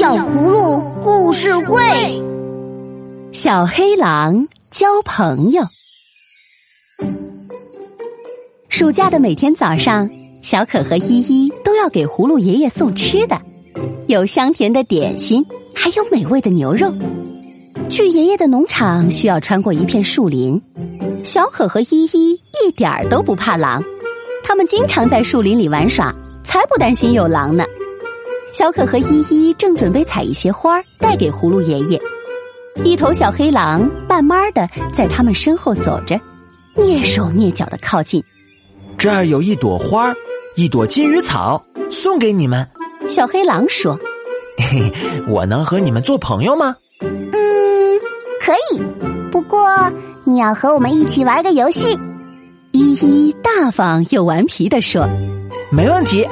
小葫芦故事会：小黑狼交朋友。暑假的每天早上，小可和依依都要给葫芦爷爷送吃的，有香甜的点心，还有美味的牛肉。去爷爷的农场需要穿过一片树林，小可和依依一点儿都不怕狼，他们经常在树林里玩耍，才不担心有狼呢。小可和依依正准备采一些花儿带给葫芦爷爷，一头小黑狼慢慢的在他们身后走着，蹑手蹑脚的靠近。这儿有一朵花，一朵金鱼草，送给你们。小黑狼说：“嘿嘿，我能和你们做朋友吗？”“嗯，可以，不过你要和我们一起玩个游戏。”依依大方又顽皮的说：“没问题。”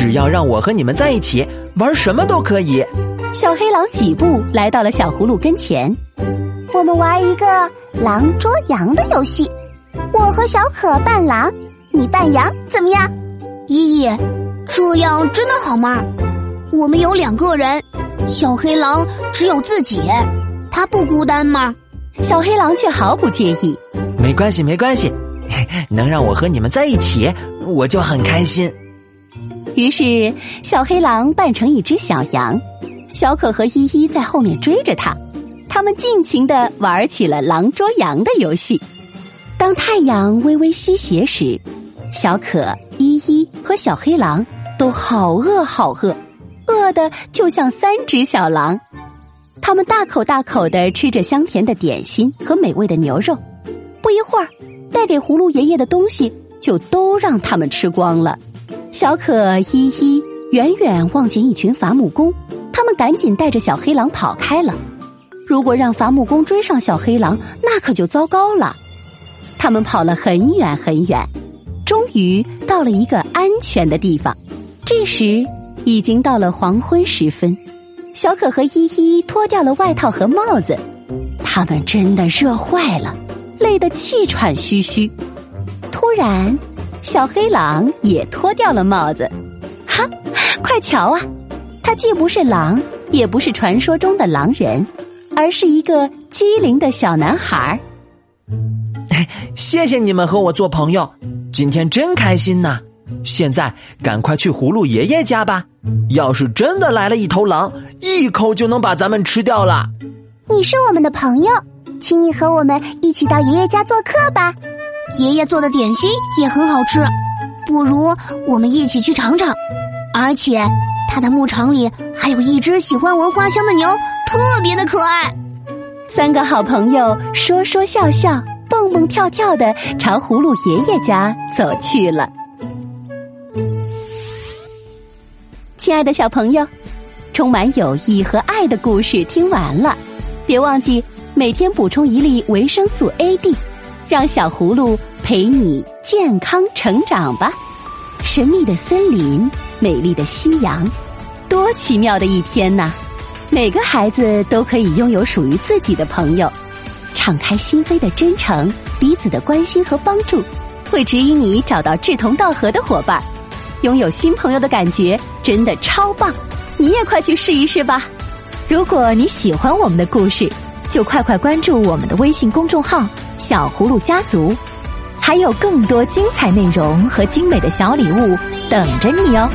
只要让我和你们在一起，玩什么都可以。小黑狼几步来到了小葫芦跟前，我们玩一个狼捉羊的游戏。我和小可扮狼，你扮羊，怎么样？依依，这样真的好吗？我们有两个人，小黑狼只有自己，他不孤单吗？小黑狼却毫不介意。没关系，没关系，能让我和你们在一起，我就很开心。于是，小黑狼扮成一只小羊，小可和依依在后面追着他，他们尽情的玩起了狼捉羊的游戏。当太阳微微西斜时，小可、依依和小黑狼都好饿好饿，饿的就像三只小狼。他们大口大口的吃着香甜的点心和美味的牛肉，不一会儿，带给葫芦爷爷的东西就都让他们吃光了。小可依依远远望见一群伐木工，他们赶紧带着小黑狼跑开了。如果让伐木工追上小黑狼，那可就糟糕了。他们跑了很远很远，终于到了一个安全的地方。这时已经到了黄昏时分，小可和依依脱掉了外套和帽子，他们真的热坏了，累得气喘吁吁。突然。小黑狼也脱掉了帽子，哈！快瞧啊，他既不是狼，也不是传说中的狼人，而是一个机灵的小男孩。谢谢你们和我做朋友，今天真开心呐！现在赶快去葫芦爷爷家吧。要是真的来了一头狼，一口就能把咱们吃掉了。你是我们的朋友，请你和我们一起到爷爷家做客吧。爷爷做的点心也很好吃，不如我们一起去尝尝。而且他的牧场里还有一只喜欢闻花香的牛，特别的可爱。三个好朋友说说笑笑，蹦蹦跳跳的朝葫芦爷爷家走去了。亲爱的小朋友，充满友谊和爱的故事听完了，别忘记每天补充一粒维生素 A D。让小葫芦陪你健康成长吧。神秘的森林，美丽的夕阳，多奇妙的一天呐！每个孩子都可以拥有属于自己的朋友，敞开心扉的真诚，彼此的关心和帮助，会指引你找到志同道合的伙伴。拥有新朋友的感觉真的超棒，你也快去试一试吧！如果你喜欢我们的故事，就快快关注我们的微信公众号。小葫芦家族，还有更多精彩内容和精美的小礼物等着你哦！